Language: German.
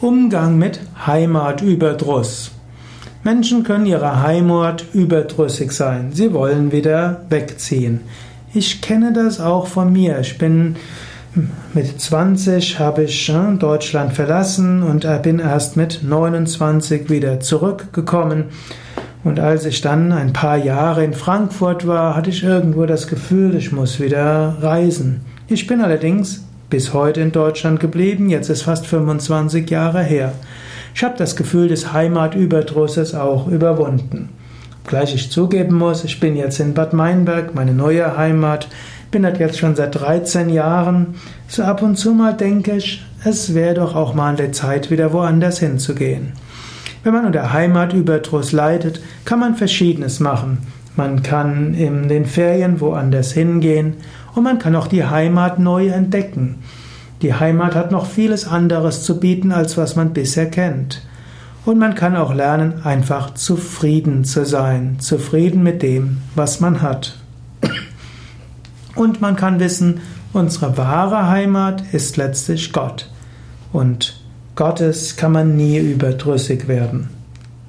Umgang mit Heimatüberdruss. Menschen können ihrer Heimat überdrüssig sein. Sie wollen wieder wegziehen. Ich kenne das auch von mir. Ich bin mit 20 habe ich äh, Deutschland verlassen und bin erst mit 29 wieder zurückgekommen. Und als ich dann ein paar Jahre in Frankfurt war, hatte ich irgendwo das Gefühl, ich muss wieder reisen. Ich bin allerdings bis heute in Deutschland geblieben, jetzt ist fast 25 Jahre her. Ich habe das Gefühl des Heimatüberdrusses auch überwunden. Gleich ich zugeben muss, ich bin jetzt in Bad Meinberg, meine neue Heimat, bin dort jetzt schon seit 13 Jahren. So ab und zu mal denke ich, es wäre doch auch mal an der Zeit, wieder woanders hinzugehen. Wenn man unter Heimatüberdruss leidet, kann man Verschiedenes machen. Man kann in den Ferien woanders hingehen und man kann auch die Heimat neu entdecken. Die Heimat hat noch vieles anderes zu bieten, als was man bisher kennt. Und man kann auch lernen, einfach zufrieden zu sein, zufrieden mit dem, was man hat. Und man kann wissen, unsere wahre Heimat ist letztlich Gott. Und Gottes kann man nie überdrüssig werden.